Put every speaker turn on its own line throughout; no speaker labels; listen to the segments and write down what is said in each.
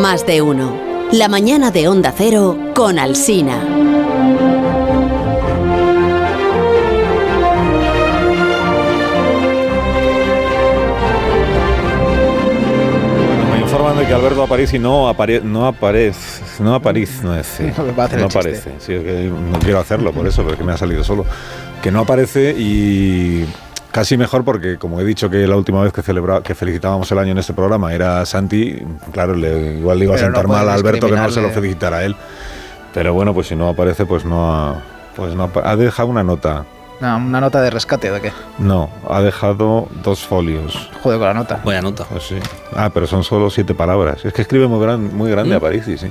Más de uno. La mañana de Onda Cero con Alsina.
Me informan de que Alberto Aparici no, apare no aparece, no aparece, no es, sí,
Va a hacer
no
chiste.
aparece. Sí, es que no quiero hacerlo por eso, porque me ha salido solo. Que no aparece y casi mejor porque, como he dicho que la última vez que, celebra, que felicitábamos el año en este programa era Santi, claro, le, igual le iba a
no
sentar mal a Alberto que no se lo felicitara a él. Pero bueno, pues si no aparece, pues no ha, pues no ha, ha dejado una nota.
No, una nota de rescate, ¿de qué?
No, ha dejado dos folios.
Joder con la nota.
Vaya nota.
Pues sí. Ah, pero son solo siete palabras. Es que escribe muy, gran, muy grande
¿Mm?
Aparici, sí.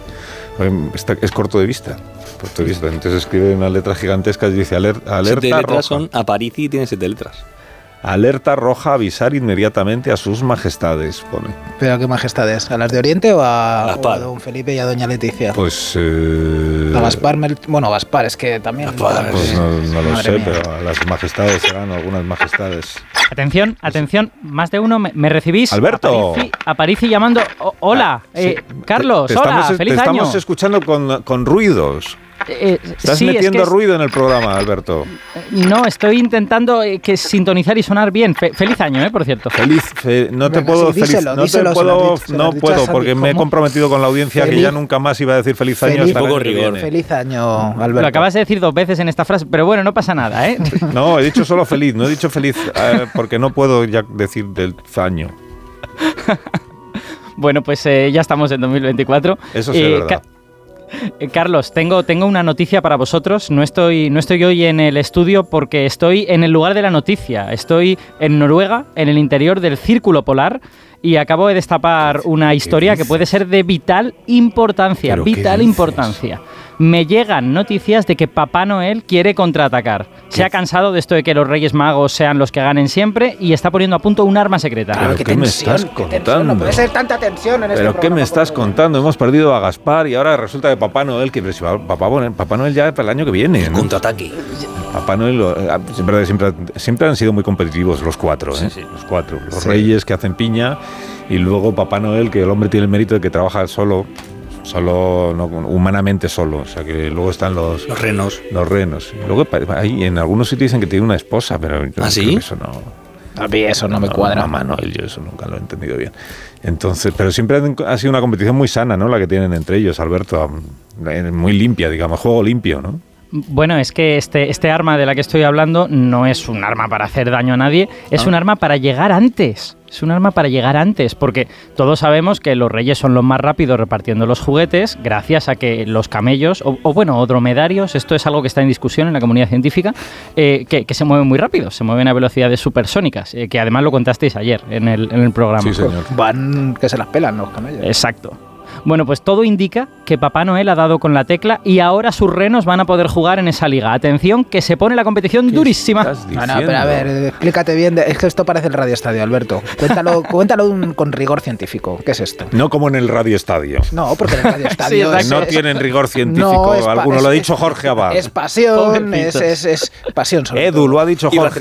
Em, está- es corto de vista. Corto de vista. Entonces escribe unas letras gigantescas y dice aler- alerta
Siete letras
roja.
son Aparici y tiene siete letras.
Alerta roja, avisar inmediatamente a sus majestades, pone.
¿Pero qué majestades? ¿A las de Oriente o a,
A
o a don Felipe y a doña Leticia?
Pues... eh,
a Gaspar, Mel- bueno, Gaspar, es que también...
Gaspar,
Pues no, no lo
Madre
sé,
mía.
pero a las majestades serán algunas majestades.
Atención, atención, más de uno, me, me recibís.
Alberto.
Aparici, Aparici llamando. O- hola,
Ah, sí.
eh, Carlos,
Te- te
hola,
estamos, te
feliz
estamos
año.
escuchando con, con ruidos.
Eh,
Estás
sí, es
metiendo
es-
ruido en el programa, Alberto.
No, estoy intentando eh, que sintonizar y sonar bien. Fe- feliz año, eh, por cierto.
Feliz, fe- no te puedo
sí, díselo,
feliz- no
díselo,
te puedo,
dicho-
no porque me he comprometido con la audiencia que ya nunca más iba a decir feliz año
Feliz-
hasta el
Poco rigor.
viene.
Feliz año, Alberto.
Lo acabas de decir dos veces en esta frase, pero bueno, no pasa nada, ¿eh?
No, he dicho solo feliz, no he dicho feliz eh, porque no puedo ya decir del año.
bueno, pues eh, ya estamos en 2024.
Eso sí es verdad.
Eh, Carlos, tengo, tengo una noticia para vosotros. No estoy, no estoy hoy en el estudio porque estoy en el lugar de la noticia. Estoy en Noruega, en el interior del Círculo Polar, y acabo de destapar una historia que puede ser de vital importancia.
¿Pero qué
Vital importancia. Me llegan noticias de que Papá Noel quiere contraatacar. Se ha cansado de esto de que los Reyes Magos sean los que ganen siempre y está poniendo a punto un arma secreta.
Pero
qué
¿qué me estás
qué tensión,
contando?
No puede ser tanta tensión en este
Pero ¿qué
programa,
me estás contando? Hemos perdido a Gaspar y ahora resulta que Papá Noel, que Papá, Noel- Papá Noel ya para el año que viene. ¿no?
Contraataque.
Papá Noel, eh, siempre, siempre, siempre han sido muy competitivos los cuatro, ¿eh?
Sí, sí.
los cuatro. Los
Sí.
reyes que hacen piña y luego Papá Noel, que el hombre tiene el mérito de que trabaja solo, solo, no, humanamente solo. O sea que luego están los,
Los renos.
los renos. Luego ahí en algunos sitios dicen que tiene una esposa, pero yo
¿Ah, sí?
creo que eso no.
A mí eso no me cuadra.
Mamá Noel, yo eso nunca lo he entendido bien. Entonces, pero siempre ha sido una competición muy sana, ¿no? La que tienen entre ellos, Alberto. Eh, Muy limpia, digamos, juego limpio, ¿no?
Bueno, es que este, este arma de la que estoy hablando no es un arma para hacer daño a nadie, es
Ah.
un arma para llegar antes. Es un arma para llegar antes, porque todos sabemos que los reyes son los más rápidos repartiendo los juguetes, gracias a que los camellos, o, o bueno, o dromedarios, esto es algo que está en discusión en la comunidad científica, eh, que, que se mueven muy rápido, se mueven a velocidades supersónicas, eh, que además lo contasteis ayer en el, en el programa.
Sí, señor.
Van que se las pelan los camellos.
Exacto. Bueno, pues todo indica que Papá Noel ha dado con la tecla y ahora sus renos van a poder jugar en esa liga. Atención, que se pone la competición durísima.
estás
No, no, pero a ver, explícate bien. de- es que esto parece el Radio Estadio, Alberto. Cuéntalo, cuéntalo un- con rigor científico. ¿Qué es esto?
No como en el Radio Estadio.
No, porque en el Radio Estadio es-
No
es-
tienen rigor científico.
no,
Alguno
es-
lo ha dicho Jorge Abad.
Es pasión, es,
Pobrecitos.
es, es pasión sobre
Edu
todo.
lo ha dicho
Y
Jorge.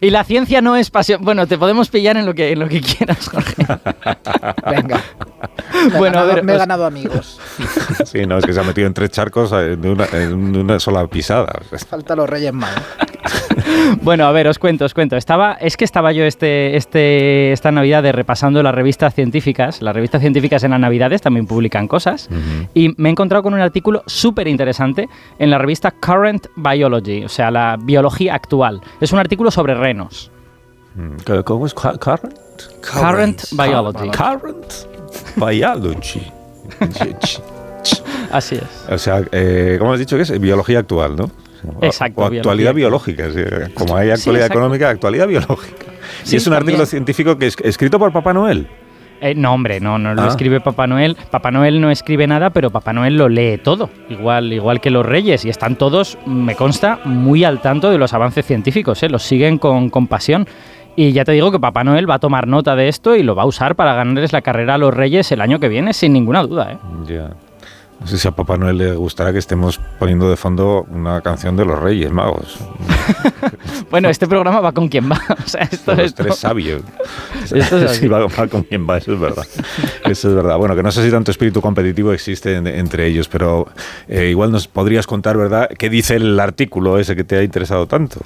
Y la ciencia no es pasión. Bueno, te podemos pillar en lo que, en lo que quieras, Jorge.
Venga.
Bueno, a ver,
me he ganado amigos.
Sí, no, es que se ha metido en tres charcos eh, de una, en una sola pisada.
Falta los Reyes Magos.
Bueno, a ver, os cuento, os cuento. Estaba, es que estaba yo este, este, esta Navidad de repasando las revistas científicas. Las revistas científicas en las Navidades también publican cosas. Y me he encontrado con un artículo súper interesante en la revista Current Biology, o sea, la biología actual. Es un artículo sobre renos.
Mm, ¿Cómo es? Cu- Current?
Current Biology.
Current Biology.
Así es.
O sea, eh, ¿cómo has dicho que es? Biología actual, ¿no?
Exacto,
O actualidad biológica. sí, Como hay actualidad económica, actualidad biológica.
Sí,
y es un
también.
artículo científico que es escrito por Papá Noel.
Eh, no, hombre, no, no lo
Ah.
escribe Papá Noel. Papá Noel no escribe nada, pero Papá Noel lo lee todo, igual, igual que los reyes. Y están todos, me consta, muy al tanto de los avances científicos, ¿eh? los siguen con, con pasión. Y ya te digo que Papá Noel va a tomar nota de esto y lo va a usar para ganarles la carrera a los reyes el año que viene, sin ninguna duda. ¿eh?
Ya. No sé si a Papá Noel le gustará que estemos poniendo de fondo una canción de los Reyes Magos.
bueno, este programa va con quien va. O sea, esto,
los tres sabios.
Esto es
sí, va, va con quien va, eso es verdad. Eso es verdad. Bueno, que no sé si tanto espíritu competitivo existe en- entre ellos, pero eh, igual nos podrías contar, ¿verdad? ¿Qué dice el artículo ese que te ha interesado tanto?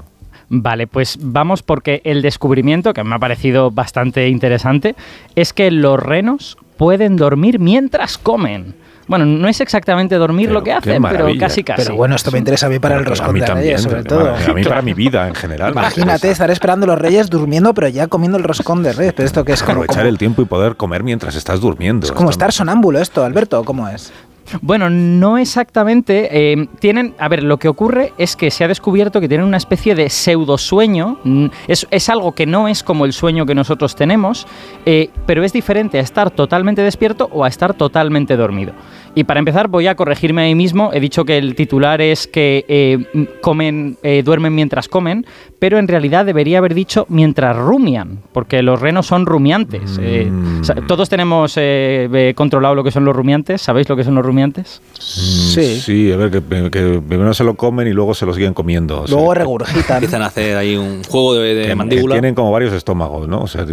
Vale, pues vamos porque el descubrimiento, que me ha parecido bastante interesante, es que los renos pueden dormir mientras comen. Bueno, no es exactamente dormir
Pero
lo que hacen, pero casi casi.
Pero bueno, esto me interesa a mí para el roscón de Reyes, sobre todo.
A mí para mi vida en general.
Imagínate estar esperando los Reyes durmiendo, pero ya comiendo el roscón de Reyes. Pero esto que es como,
Aprovechar
como-
el tiempo y poder comer mientras estás durmiendo.
es como
Esto-
estar sonámbulo esto, Alberto, ¿cómo es?
Bueno, no exactamente. eh, tienen, a ver, lo que ocurre es que se ha descubierto que tienen una especie de pseudosueño. mm, Es, es algo que no es como el sueño que nosotros tenemos, eh, pero es diferente a estar totalmente despierto o a estar totalmente dormido. Y para empezar, voy a corregirme ahí mismo. He dicho que el titular es que eh, comen, eh, duermen mientras comen, pero en realidad debería haber dicho mientras rumian, porque los renos son rumiantes. Eh,
Mm.
o sea, todos tenemos eh, eh, controlado lo que son los rumiantes. ¿Sabéis lo que son los rumiantes?
Sí.
Sí, a ver, que, que primero se lo comen y luego se lo siguen comiendo. o sea,
Luego regurgitan.
Empiezan a hacer ahí un juego de, de
que- que
mandíbula.
tienen como varios estómagos, ¿no? O sea,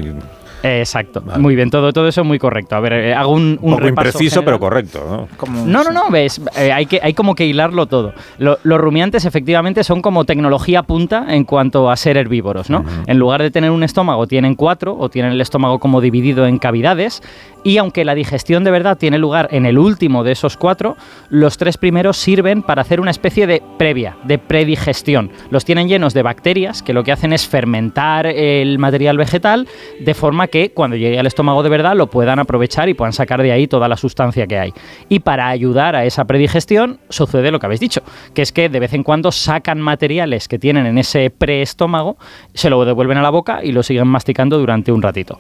Eh, Exacto,
Vale.
muy bien, todo, todo eso muy correcto. A ver, eh, hago un, un
poco
repaso
impreciso,
general.
pero correcto, ¿no?
Como-
No, no, no, ves, eh, hay, que, hay como que hilarlo todo. Lo- los rumiantes efectivamente son como tecnología punta en cuanto a ser herbívoros, ¿no? En lugar de tener un estómago, tienen cuatro o tienen el estómago como dividido en cavidades y aunque la digestión de verdad tiene lugar en el último de esos cuatro, los tres primeros sirven para hacer una especie de previa, de predigestión. Los tienen llenos de bacterias que lo que hacen es fermentar el material vegetal de forma que cuando llegue al estómago de verdad lo puedan aprovechar y puedan sacar de ahí toda la sustancia que hay. Y para ayudar a esa predigestión sucede lo que habéis dicho, que es que de vez en cuando sacan materiales que tienen en ese preestómago, se lo devuelven a la boca y lo siguen masticando durante un ratito.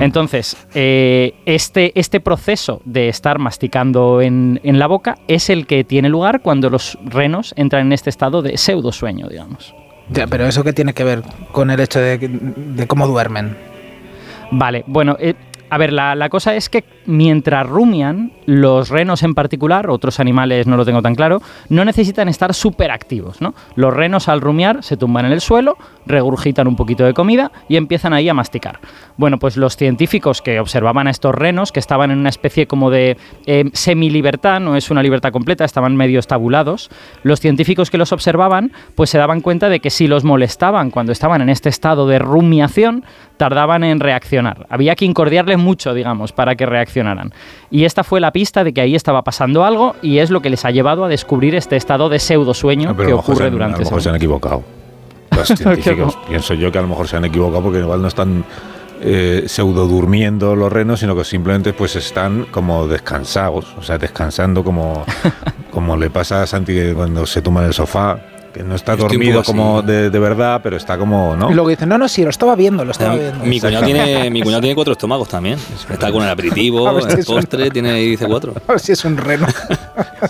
Entonces, eh, este, este proceso de estar masticando en, en la boca es el que tiene lugar cuando los renos entran en este estado de pseudosueño, digamos.
Ya, pero eso qué tiene que ver con el hecho de, de cómo duermen.
Vale, bueno, eh, a ver, la, cosa es que mientras rumian, los renos en particular, otros animales no lo tengo tan claro, no necesitan estar súper activos, ¿no? Los renos al rumiar se tumban en el suelo, regurgitan un poquito de comida y empiezan ahí a masticar. Bueno, pues los científicos que observaban a estos renos, que estaban en una especie como de eh, semi-libertad, no es una libertad completa, estaban medio estabulados, los científicos que los observaban, pues se daban cuenta de que si los molestaban cuando estaban en este estado de rumiación, tardaban en reaccionar. Había que incordiarles mucho, digamos, para que reaccionaran. Y esta fue la pista de que ahí estaba pasando algo y es lo que les ha llevado a descubrir este estado de pseudosueño
Ah, pero
que ocurre
han-
durante
A lo mejor
ese
se han equivocado. Los científicos. Pienso yo que a lo mejor se han equivocado porque igual no están eh, pseudo durmiendo los renos, sino que simplemente pues están como descansados, o sea, descansando como, como le pasa a Santi cuando se tumba en el sofá, que no está dormido como de, de verdad, pero está como, ¿no?
Y luego dicen, no, no, sí, lo estaba viendo, lo estaba viendo.
Mi cuñado, tiene, mi cuñado tiene cuatro estómagos también. Está con el aperitivo,
si
el
es un-
postre, tiene ahí dice cuatro.
A ver si es un reno.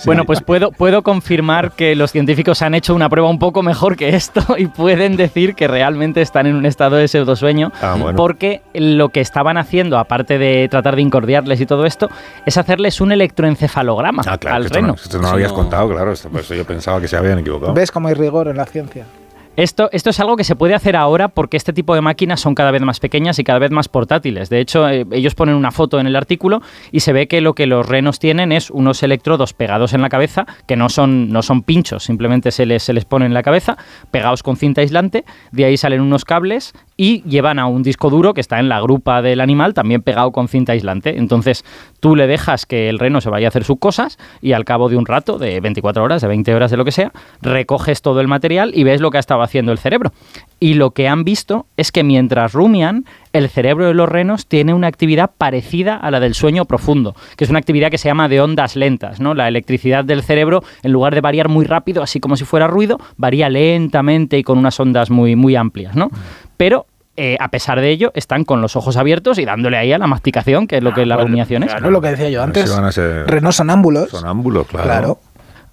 Bueno, pues puedo, puedo confirmar que los científicos han hecho una prueba un poco mejor que esto y pueden decir que realmente están en un estado de pseudosueño
Ah, bueno.
porque lo que estaban haciendo, aparte de tratar de incordiarles y todo esto, es hacerles un electroencefalograma
Ah, claro,
al
que esto no,
reno.
esto no lo habías
no-
contado, claro, esto- por eso yo pensaba que se habían equivocado.
¿Ves cómo rigor en la ciencia?
Esto, esto es algo que se puede hacer ahora porque este tipo de máquinas son cada vez más pequeñas y cada vez más portátiles. De hecho, eh, ellos ponen una foto en el artículo y se ve que lo que los renos tienen es unos electrodos pegados en la cabeza, que no son, no son pinchos, simplemente se les, se les pone en la cabeza, pegados con cinta aislante, de ahí salen unos cables y llevan a un disco duro que está en la grupa del animal, también pegado con cinta aislante. Entonces, tú le dejas que el reno se vaya a hacer sus cosas y al cabo de un rato, de 24 horas, de 20 horas, de lo que sea, recoges todo el material y ves lo que ha estado haciendo el cerebro. Y lo que han visto es que mientras rumian, el cerebro de los renos tiene una actividad parecida a la del sueño profundo, que es una actividad que se llama de ondas lentas, ¿no? La electricidad del cerebro, en lugar de variar muy rápido, así como si fuera ruido, varía lentamente y con unas ondas muy, muy amplias, ¿no? Pero eh, a pesar de ello, están con los ojos abiertos y dándole ahí a la masticación, que es lo que la
Pues,
rumiación es.
Claro, lo que decía yo
si
antes.
van a ser
Renos sonámbulos.
sonámbulos, claro.
Claro.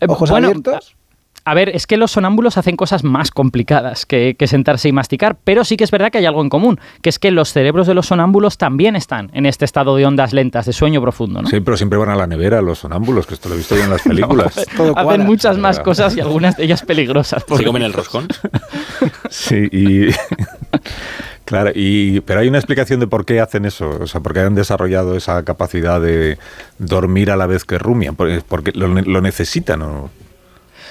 Eh,
Ojos
bueno,
abiertos.
A ver, es que los sonámbulos hacen cosas más complicadas que, que, sentarse y masticar, pero sí que es verdad que hay algo en común, que es que los cerebros de los sonámbulos también están en este estado de ondas lentas, de sueño profundo, ¿no?
Sí, pero siempre van a la nevera los sonámbulos, que esto lo he visto yo en las películas.
no, hacen muchas más cosas y algunas de ellas peligrosas.
¿Se comen el roscón?
sí, y... Claro, y, pero hay una explicación de por qué hacen eso, o sea, por qué han desarrollado esa capacidad de dormir a la vez que rumian, porque, lo, lo, necesitan. ¿o?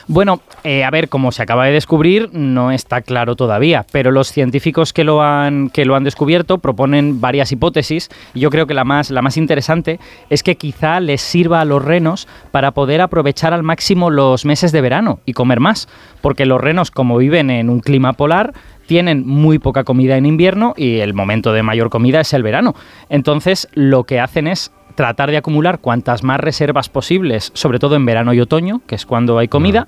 Bueno, eh, a ver, como se acaba de descubrir, no está claro todavía, pero los científicos que lo han, que lo han descubierto proponen varias hipótesis y yo creo que la más, la más interesante es que quizá les sirva a los renos para poder aprovechar al máximo los meses de verano y comer más, porque los renos como viven en un clima polar, tienen muy poca comida en invierno y el momento de mayor comida es el verano. Entonces, lo que hacen es tratar de acumular cuantas más reservas posibles, sobre todo en verano y otoño, que es cuando hay comida,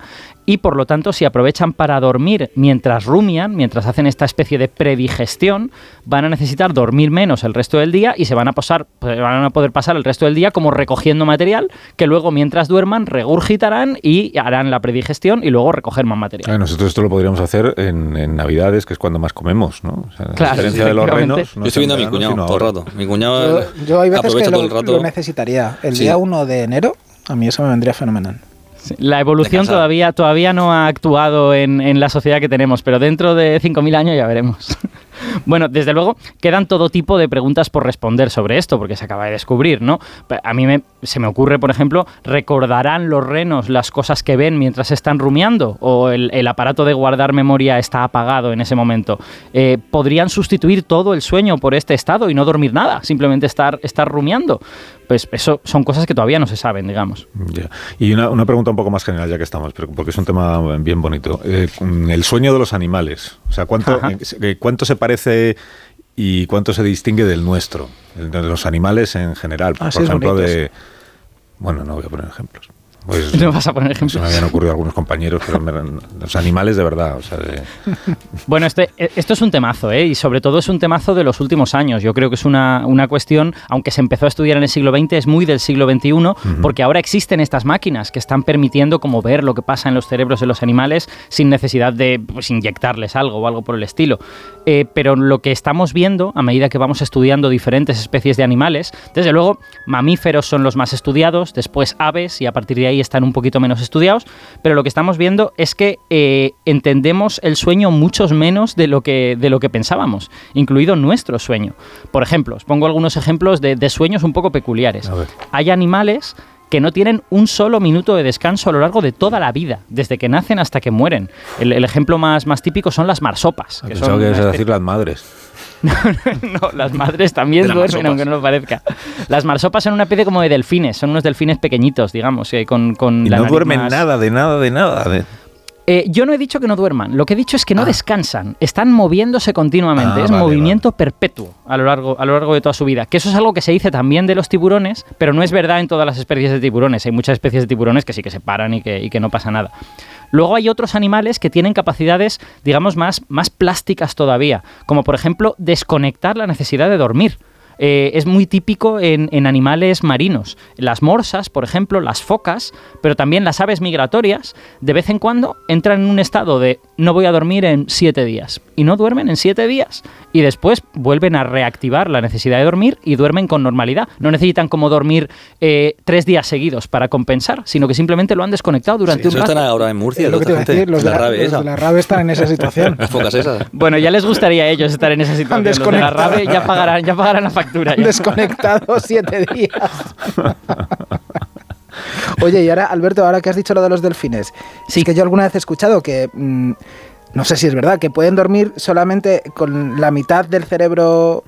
y por lo tanto si aprovechan para dormir mientras rumian, mientras hacen esta especie de predigestión, van a necesitar dormir menos el resto del día y se van a pasar, pues, van a poder pasar el resto del día como recogiendo material que luego mientras duerman regurgitarán y harán la predigestión y luego recoger más material.
nosotros esto lo podríamos hacer en, Navidades, que es cuando más comemos, ¿no?
O sea, la diferencia
de los renos.
No yo estoy viendo a mi cuñado todo el rato. Mi cuñado
yo, yo hay veces que lo, el rato. Lo necesitaría. El sí. día 1 de enero, a mí eso me vendría fenomenal.
La evolución todavía, todavía no ha actuado en, en, la sociedad que tenemos, pero dentro de 5.000 años ya veremos. Bueno, desde luego quedan todo tipo de preguntas por responder sobre esto, porque se acaba de descubrir, ¿no? A mí me, se me ocurre, por ejemplo, ¿recordarán los renos las cosas que ven mientras están rumiando? ¿O el, el aparato de guardar memoria está apagado en ese momento? Eh, ¿Podrían sustituir todo el sueño por este estado y no dormir nada? Simplemente estar, estar rumiando. Pues eso son cosas que todavía no se saben, digamos.
Yeah. Y una, una, pregunta un poco más general, ya que estamos, porque es un tema bien bonito. Eh, el sueño de los animales. O sea, ¿cuánto, eh, ¿cuánto se parece y cuánto se distingue del nuestro? De los animales en general.
Ah,
por
sí,
ejemplo, de. Bueno, no voy a poner ejemplos. Pues,
no vas a poner ejemplos.
Se me habían ocurrido algunos compañeros, pero me, los animales de verdad. O sea, de...
Bueno, este, esto es un temazo, ¿eh? y sobre todo es un temazo de los últimos años. Yo creo que es una, una cuestión, aunque se empezó a estudiar en el siglo XX, es muy del siglo XXI, uh -huh. porque ahora existen estas máquinas que están permitiendo como ver lo que pasa en los cerebros de los animales sin necesidad de pues, inyectarles algo o algo por el estilo. Eh, pero lo que estamos viendo a medida que vamos estudiando diferentes especies de animales, desde luego mamíferos son los más estudiados, después aves y a partir de ahí están un poquito menos estudiados, pero lo que estamos viendo es que eh, entendemos el sueño muchos menos de lo, que, de lo que pensábamos, incluido nuestro sueño. Por ejemplo, os pongo algunos ejemplos de, de sueños un poco peculiares. Hay animales que no tienen un solo minuto de descanso a lo largo de toda la vida, desde que nacen hasta que mueren. El, el ejemplo más, más, típico son las marsopas.
Que son que ibas a decir las madres.
No, no, las madres también duermen, marsopas. aunque no lo parezca. Las marsopas son una especie como de delfines, son unos delfines pequeñitos, digamos, eh, con, con
y
la
no duermen
más...
nada, de nada, de nada. De...
Eh, yo no he dicho que no duerman, lo que he dicho es que no ah. descansan, están moviéndose continuamente,
Ah,
es
vale,
movimiento perpetuo a lo, largo, a lo largo de toda su vida. Que eso es algo que se dice también de los tiburones, pero no es verdad en todas las especies de tiburones. Hay muchas especies de tiburones que sí que se paran y que, y que no pasa nada. Luego hay otros animales que tienen capacidades, digamos, más, más plásticas todavía, como por ejemplo desconectar la necesidad de dormir. Eh, es muy típico en, en, animales marinos. Las morsas, por ejemplo, las focas, pero también las aves migratorias, de vez en cuando entran en un estado de no voy a dormir en siete días. Y no duermen en siete días. Y después vuelven a reactivar la necesidad de dormir y duermen con normalidad. No necesitan como dormir eh, tres días seguidos para compensar, sino que simplemente lo han desconectado durante
sí,
un
eso
rato.
están ahora en Murcia.
Es lo que te decir, los,
la
de la,
rave
los de la rave están en esa situación.
Esas.
Bueno, ya les gustaría a ellos estar en esa situación. Los de la rave ya pagarán, ya pagarán la factura. Ya.
Desconectados siete días. Oye, y ahora, Alberto, ahora que has dicho lo de los delfines,
Sí.
es que yo alguna vez he escuchado que, mm, no sé si es verdad, que pueden dormir solamente con la mitad del cerebro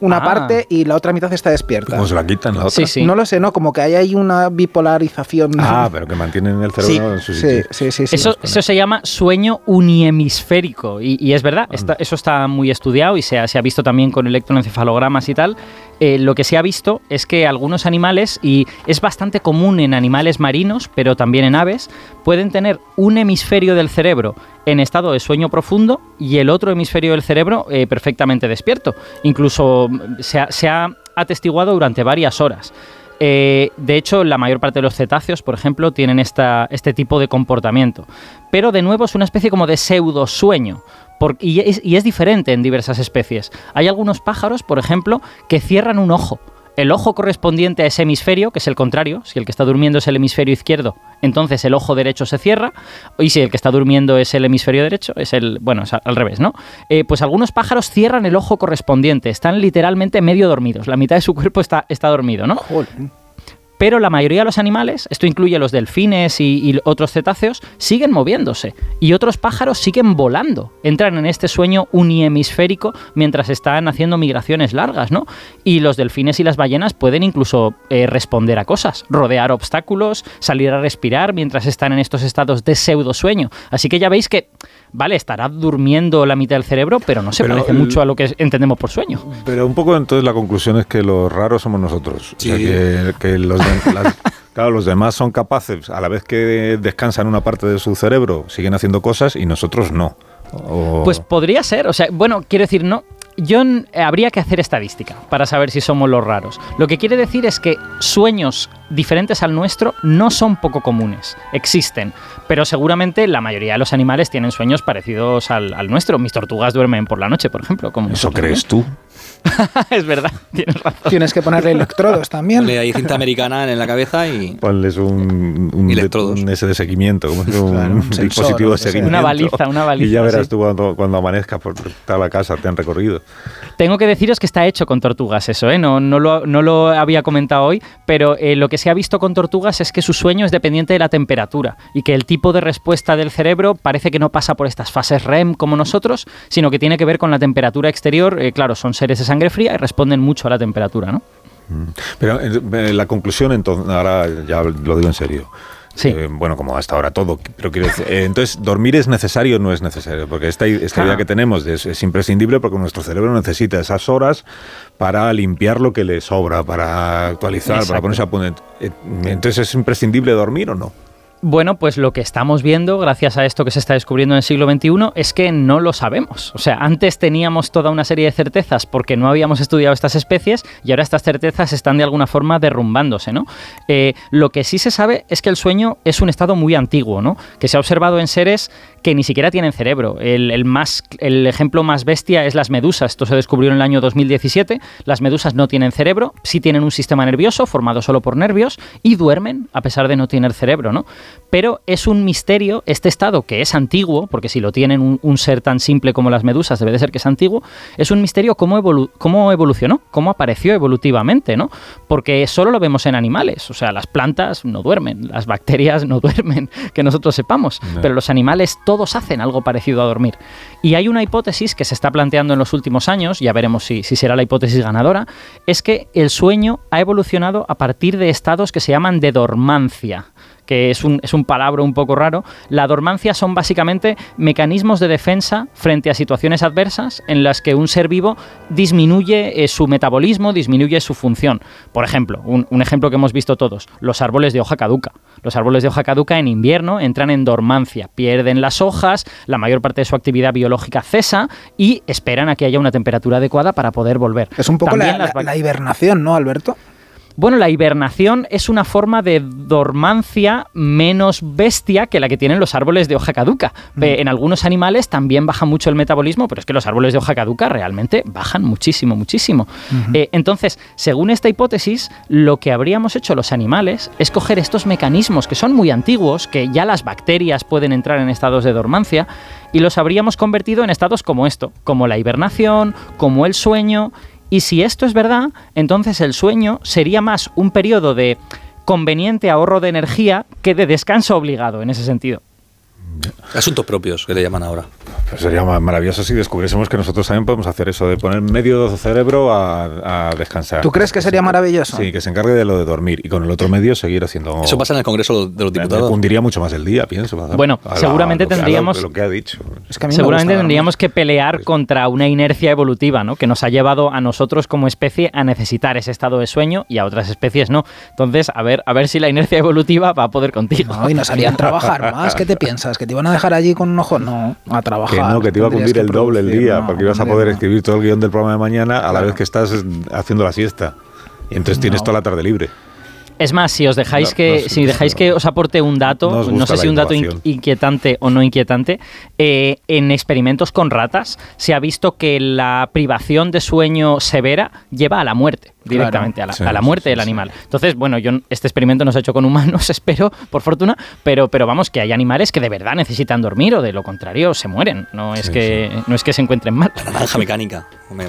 una
Ah.
parte y la otra mitad está despierta.
¿Cómo se la quitan la otra?
Sí, sí.
No lo sé, ¿no? Como que ahí hay una bipolarización.
Ah, pero que mantienen el cerebro en su sitio.
sí, sí, sí.
Eso, eso se llama sueño unihemisférico y, y es verdad, está- eso está muy estudiado y se ha, se ha visto también con electroencefalogramas y tal. Eh, lo que se ha visto es que algunos animales, y es bastante común en animales marinos, pero también en aves, pueden tener un hemisferio del cerebro en estado de sueño profundo y el otro hemisferio del cerebro eh, perfectamente despierto. Incluso mm, se ha, atestiguado durante varias horas. Eh, de hecho, la mayor parte de los cetáceos, por ejemplo, tienen esta, este tipo de comportamiento. Pero de nuevo es una especie como de pseudo sueño. y es diferente en diversas especies. Hay algunos pájaros, por ejemplo, que cierran un ojo el ojo correspondiente a ese hemisferio, que es el contrario, si el que está durmiendo es el hemisferio izquierdo, entonces el ojo derecho se cierra, y si el que está durmiendo es el hemisferio derecho, es el, bueno, es al revés, ¿no? Eh, pues algunos pájaros cierran el ojo correspondiente, están literalmente medio dormidos, la mitad de su cuerpo está, está dormido, ¿no? Pero la mayoría de los animales, esto incluye los delfines y, otros cetáceos, siguen moviéndose y otros pájaros siguen volando, entran en este sueño unihemisférico mientras están haciendo migraciones largas, ¿no? Y los delfines y las ballenas pueden incluso eh, responder a cosas, rodear obstáculos, salir a respirar mientras están en estos estados de pseudo sueño. Así que ya veis que vale, estará durmiendo la mitad del cerebro, pero no se parece mucho a lo que entendemos por sueño.
Pero un poco entonces la conclusión es que los raros somos nosotros. que, los, claro, los demás son capaces, a la vez que descansan una parte de su cerebro, siguen haciendo cosas y nosotros no.
Pues podría ser, o sea, bueno, quiero decir, no, yo eh, habría que hacer estadística para saber si somos los raros. Lo que quiere decir es que sueños diferentes al nuestro no son poco comunes, existen, pero seguramente la mayoría de los animales tienen sueños parecidos al, nuestro. Mis tortugas duermen por la noche, por ejemplo. Como
¿Eso crees tú?
es verdad, tienes razón.
Tienes que ponerle electrodos también.
Ponle ahí cinta americana en la cabeza y.
Ponles un, un, un ese de seguimiento, un, dispositivo de seguimiento.
Una baliza, una baliza.
Y ya verás tú cuando, cuando amanezcas por toda la casa, te han recorrido.
Tengo que deciros que está hecho con tortugas eso, ¿eh? no, no, lo, no lo había comentado hoy, pero eh, lo que se ha visto con tortugas es que su sueño es dependiente de la temperatura y que el tipo de respuesta del cerebro parece que no pasa por estas fases REM como nosotros, sino que tiene que ver con la temperatura exterior. Eh, claro, son seres de sangre fría y responden mucho a la temperatura, ¿no?
Mm. Pero eh, la conclusión, entonces, ahora ya lo digo en serio. Sí. Eh, bueno, como hasta ahora todo. Pero quiero decir, eh, entonces, ¿dormir es necesario o no es necesario? Porque esta, esta idea que tenemos es, imprescindible porque nuestro cerebro necesita esas horas para limpiar lo que le sobra, para actualizar, para ponerse a punto. Entonces, ¿es imprescindible dormir o no?
Bueno, pues lo que estamos viendo, gracias a esto que se está descubriendo en el siglo XXI, es que no lo sabemos. O sea, antes teníamos toda una serie de certezas porque no habíamos estudiado estas especies y ahora estas certezas están de alguna forma derrumbándose, ¿no? Eh, lo que sí se sabe es que el sueño es un estado muy antiguo, ¿no? Que se ha observado en seres que ni siquiera tienen cerebro. El, más, el ejemplo más bestia es las medusas. Esto se descubrió en el año 2017. Las medusas no tienen cerebro, sí tienen un sistema nervioso formado solo por nervios y duermen a pesar de no tener cerebro, ¿no? Pero es un misterio este estado que es antiguo, porque si lo tienen un, ser tan simple como las medusas debe de ser que es antiguo, es un misterio cómo, cómo evolucionó, cómo apareció evolutivamente, ¿no? Porque solo lo vemos en animales, o sea, las plantas no duermen, las bacterias no duermen, que nosotros sepamos, pero los animales todos hacen algo parecido a dormir. Y hay una hipótesis que se está planteando en los últimos años, ya veremos si, si será la hipótesis ganadora, es que el sueño ha evolucionado a partir de estados que se llaman de dormancia que es un, es un palabra un poco raro, la dormancia son básicamente mecanismos de defensa frente a situaciones adversas en las que un ser vivo disminuye eh, su metabolismo, disminuye su función. Por ejemplo, un, un, ejemplo que hemos visto todos, los árboles de hoja caduca. Los árboles de hoja caduca en invierno entran en dormancia, pierden las hojas, la mayor parte de su actividad biológica cesa y esperan a que haya una temperatura adecuada para poder volver.
Es un poco la, la hibernación, ¿no, Alberto?
Bueno, la hibernación es una forma de dormancia menos bestia que la que tienen los árboles de hoja caduca. Mm. En algunos animales también baja mucho el metabolismo, pero es que los árboles de hoja caduca realmente bajan muchísimo, muchísimo. Eh, entonces, según esta hipótesis, lo que habríamos hecho los animales es coger estos mecanismos que son muy antiguos, que ya las bacterias pueden entrar en estados de dormancia, y los habríamos convertido en estados como esto, como la hibernación, como el sueño y si esto es verdad, entonces el sueño sería más un periodo de conveniente ahorro de energía que de descanso obligado en ese sentido.
Asuntos propios, que le llaman ahora.
Pues sería maravilloso si descubriésemos que nosotros también podemos hacer eso, de poner medio cerebro a, descansar.
¿Tú crees que sería maravilloso?
Sí, que se encargue de lo de dormir y con el otro medio seguir haciendo...
Eso pasa en el Congreso de los Diputados.
Hundiría mucho más el día, pienso.
Bueno, seguramente tendríamos...
Lo que ha dicho.
seguramente tendríamos que pelear contra una inercia evolutiva, ¿no? Que nos ha llevado a nosotros como especie a necesitar ese estado de sueño y a otras especies no. Entonces, a ver, a ver si la inercia evolutiva va a poder contigo.
No, y nos harían trabajar más. ¿Qué te piensas? ¿Que te iban a dejar allí con un ojo? No, a trabajar.
Que no, que te iba a cumplir el doble el día, porque ibas a poder escribir todo el guion del programa de mañana a la vez que estás haciendo la siesta. Y entonces tienes toda la tarde libre.
Es más, si os dejáis
No,
que
no,
si dejáis
no.
que os aporte un dato,
No
sé si un dato inquietante o no inquietante, eh, en experimentos con ratas se ha visto que la privación de sueño severa lleva a la muerte directamente, a, la,
Sí,
a la muerte
sí,
del
sí.
animal. Entonces, bueno, yo este experimento no se ha hecho con humanos, espero, por fortuna, pero, pero vamos, que hay animales que de verdad necesitan dormir o de lo contrario se mueren. No es
Sí,
que no es que se encuentren mal.
La naranja mecánica. Me-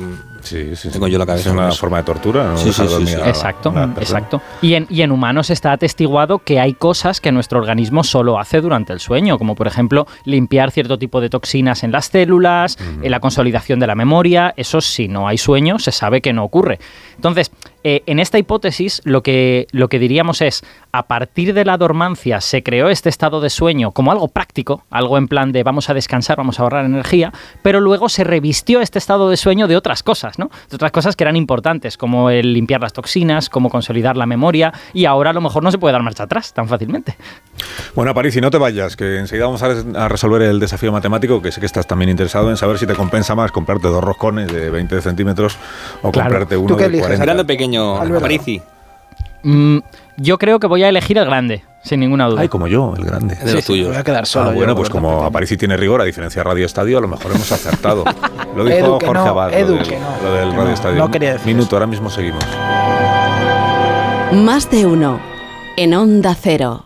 Sí, sí,
Tengo
sí.
yo la cabeza
Es una forma de tortura, ¿no?
Sí, sí, sí,
Exacto, exacto. Y en, y en humanos está atestiguado que hay cosas que nuestro organismo solo hace durante el sueño, como por ejemplo limpiar cierto tipo de toxinas en las células, en la consolidación de la memoria. Eso si no hay sueño se sabe que no ocurre. Entonces, eh, en esta hipótesis lo que, lo que diríamos es, a partir de la dormancia se creó este estado de sueño como algo práctico, algo en plan de vamos a descansar, vamos a ahorrar energía, pero luego se revistió este estado de sueño de otras cosas, ¿no? De otras cosas que eran importantes, como el limpiar las toxinas, como consolidar la memoria, y ahora a lo mejor no se puede dar marcha atrás tan fácilmente.
Bueno, París, y no te vayas, que enseguida vamos a, res- a resolver el desafío matemático, que sé que estás también interesado en saber si te compensa más comprarte dos roscones de 20 centímetros o
Claro.
comprarte
¿Tú
uno
qué
de
eliges?
40.
Grande o pequeño. Parisi.
Mm, yo creo que voy a elegir el grande, sin ninguna duda.
Ay, como yo, el grande.
Es de los
Sí, sí, me
tuyos.
voy a quedar solo.
Ah,
yo
bueno, pues
los
como. Aparici tiene rigor, a diferencia de Radio Estadio, a lo mejor hemos acertado. Lo dijo
Edu,
Jorge
no,
Abad,
Edu,
lo, del,
que no,
lo del
que
Radio
no,
Estadio.
no quería decir
Minuto,
eso.
ahora mismo seguimos.
Más de uno. En Onda Cero.